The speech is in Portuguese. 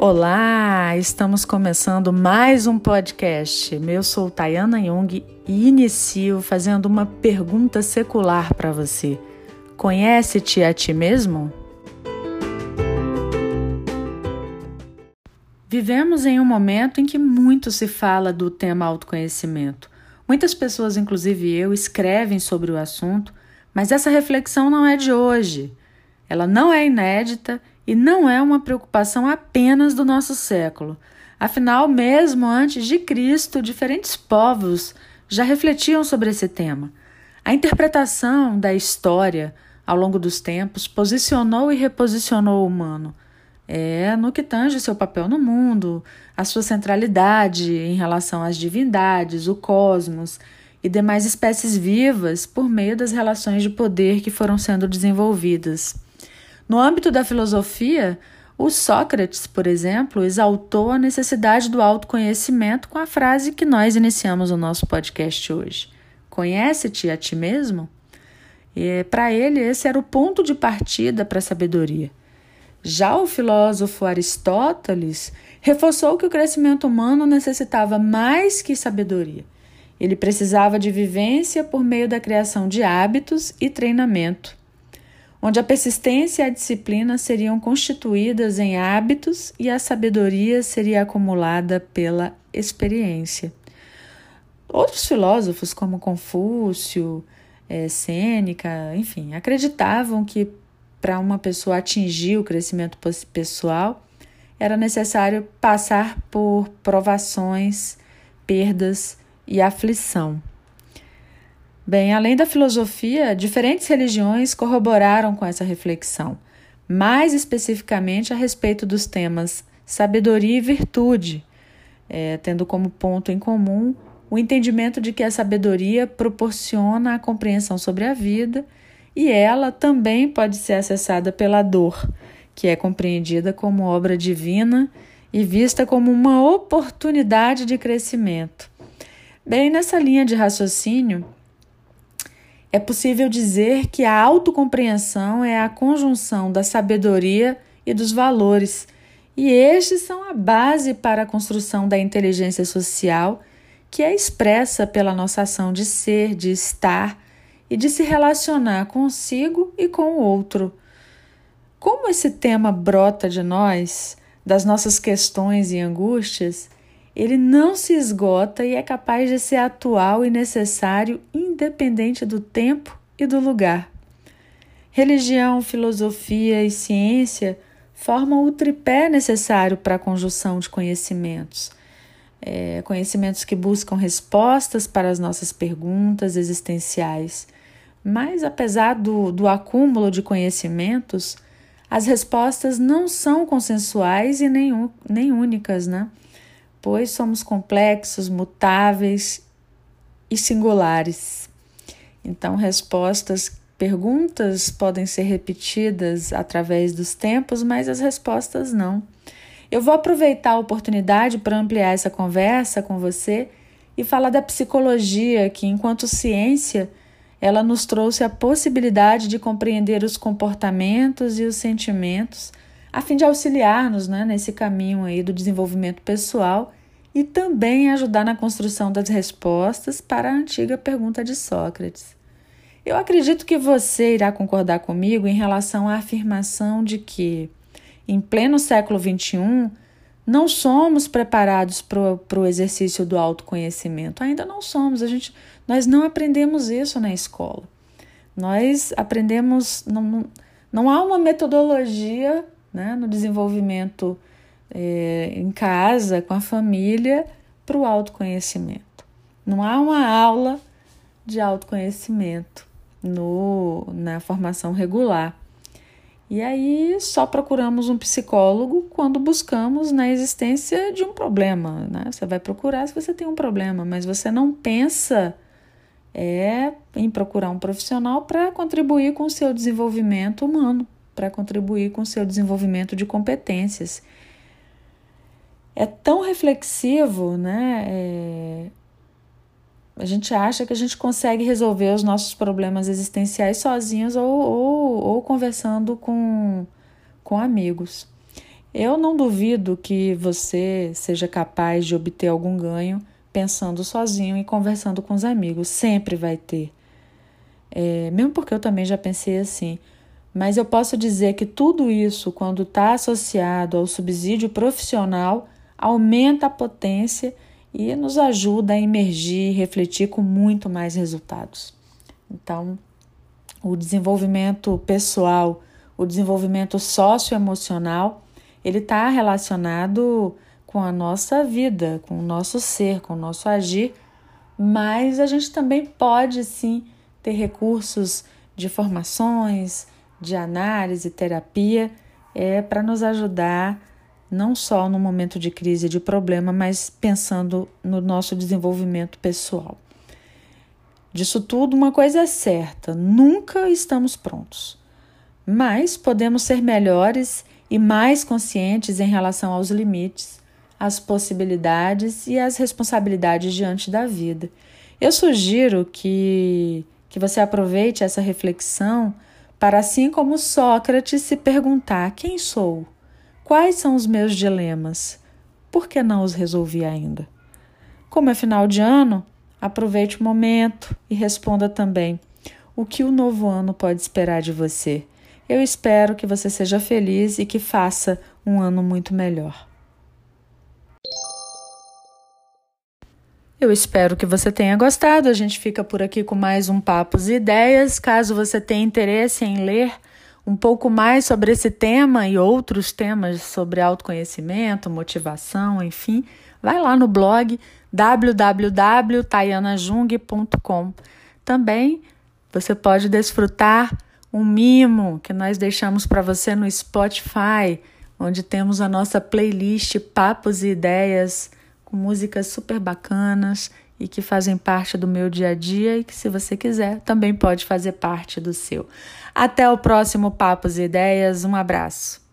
Olá, estamos começando mais um podcast. Eu sou Tayana Jung e inicio fazendo uma pergunta secular para você. Conhece-te a ti mesmo? Vivemos em um momento em que muito se fala do tema autoconhecimento. Muitas pessoas, inclusive eu, escrevem sobre o assunto, mas essa reflexão não é de hoje. Ela não é inédita e não é uma preocupação apenas do nosso século. Afinal, mesmo antes de Cristo, diferentes povos já refletiam sobre esse tema. A interpretação da história ao longo dos tempos posicionou e reposicionou o humano. É no que tange seu papel no mundo, a sua centralidade em relação às divindades, o cosmos e demais espécies vivas por meio das relações de poder que foram sendo desenvolvidas. No âmbito da filosofia, o Sócrates, por exemplo, exaltou a necessidade do autoconhecimento com a frase que nós iniciamos o nosso podcast hoje: Conhece-te a ti mesmo? E para ele, esse era o ponto de partida para a sabedoria. Já o filósofo Aristóteles reforçou que o crescimento humano necessitava mais que sabedoria. Ele precisava de vivência por meio da criação de hábitos e treinamento onde a persistência e a disciplina seriam constituídas em hábitos e a sabedoria seria acumulada pela experiência. Outros filósofos, como Confúcio, é, Sêneca, enfim, acreditavam que para uma pessoa atingir o crescimento pessoal era necessário passar por provações, perdas e aflição. Bem, além da filosofia, diferentes religiões corroboraram com essa reflexão, mais especificamente a respeito dos temas sabedoria e virtude, é, tendo como ponto em comum o entendimento de que a sabedoria proporciona a compreensão sobre a vida e ela também pode ser acessada pela dor, que é compreendida como obra divina e vista como uma oportunidade de crescimento. Bem, nessa linha de raciocínio, é possível dizer que a autocompreensão é a conjunção da sabedoria e dos valores, e estes são a base para a construção da inteligência social, que é expressa pela nossa ação de ser, de estar e de se relacionar consigo e com o outro. Como esse tema brota de nós, das nossas questões e angústias, ele não se esgota e é capaz de ser atual e necessário, independente do tempo e do lugar. Religião, filosofia e ciência formam o tripé necessário para a conjunção de conhecimentos. É, conhecimentos que buscam respostas para as nossas perguntas existenciais. Mas, apesar do, do acúmulo de conhecimentos, as respostas não são consensuais e nem, nem únicas, né? Pois somos complexos, mutáveis e singulares. Então, respostas, perguntas podem ser repetidas através dos tempos, mas as respostas não. Eu vou aproveitar a oportunidade para ampliar essa conversa com você e falar da psicologia, que, enquanto ciência, ela nos trouxe a possibilidade de compreender os comportamentos e os sentimentos a fim de auxiliar-nos né, nesse caminho aí do desenvolvimento pessoal e também ajudar na construção das respostas para a antiga pergunta de Sócrates. Eu acredito que você irá concordar comigo em relação à afirmação de que, em pleno século XXI, não somos preparados para o exercício do autoconhecimento. Ainda não somos. A gente, nós não aprendemos isso na escola. Nós aprendemos. Não, não, não há uma metodologia né, no desenvolvimento é, em casa, com a família, para o autoconhecimento. Não há uma aula de autoconhecimento no, na formação regular. E aí só procuramos um psicólogo quando buscamos na existência de um problema. Né? Você vai procurar se você tem um problema, mas você não pensa é, em procurar um profissional para contribuir com o seu desenvolvimento humano para contribuir com o seu desenvolvimento de competências. É tão reflexivo, né? É... A gente acha que a gente consegue resolver os nossos problemas existenciais sozinhos ou, ou, ou conversando com, com amigos. Eu não duvido que você seja capaz de obter algum ganho pensando sozinho e conversando com os amigos. Sempre vai ter. É, mesmo porque eu também já pensei assim. Mas eu posso dizer que tudo isso, quando está associado ao subsídio profissional, aumenta a potência e nos ajuda a emergir e refletir com muito mais resultados. Então, o desenvolvimento pessoal, o desenvolvimento socioemocional, ele está relacionado com a nossa vida, com o nosso ser, com o nosso agir, mas a gente também pode sim ter recursos de formações, de análise, terapia, é para nos ajudar não só no momento de crise e de problema, mas pensando no nosso desenvolvimento pessoal. Disso tudo, uma coisa é certa: nunca estamos prontos, mas podemos ser melhores e mais conscientes em relação aos limites, às possibilidades e às responsabilidades diante da vida. Eu sugiro que, que você aproveite essa reflexão para, assim como Sócrates, se perguntar: quem sou? Quais são os meus dilemas? Por que não os resolvi ainda? Como é final de ano, aproveite o momento e responda também: o que o novo ano pode esperar de você? Eu espero que você seja feliz e que faça um ano muito melhor. Eu espero que você tenha gostado. A gente fica por aqui com mais um Papos e Ideias. Caso você tenha interesse em ler um pouco mais sobre esse tema e outros temas sobre autoconhecimento, motivação, enfim, vai lá no blog www.taianajung.com. Também você pode desfrutar um mimo que nós deixamos para você no Spotify, onde temos a nossa playlist Papos e Ideias com músicas super bacanas e que fazem parte do meu dia a dia e que, se você quiser, também pode fazer parte do seu. Até o próximo Papos e Ideias. Um abraço.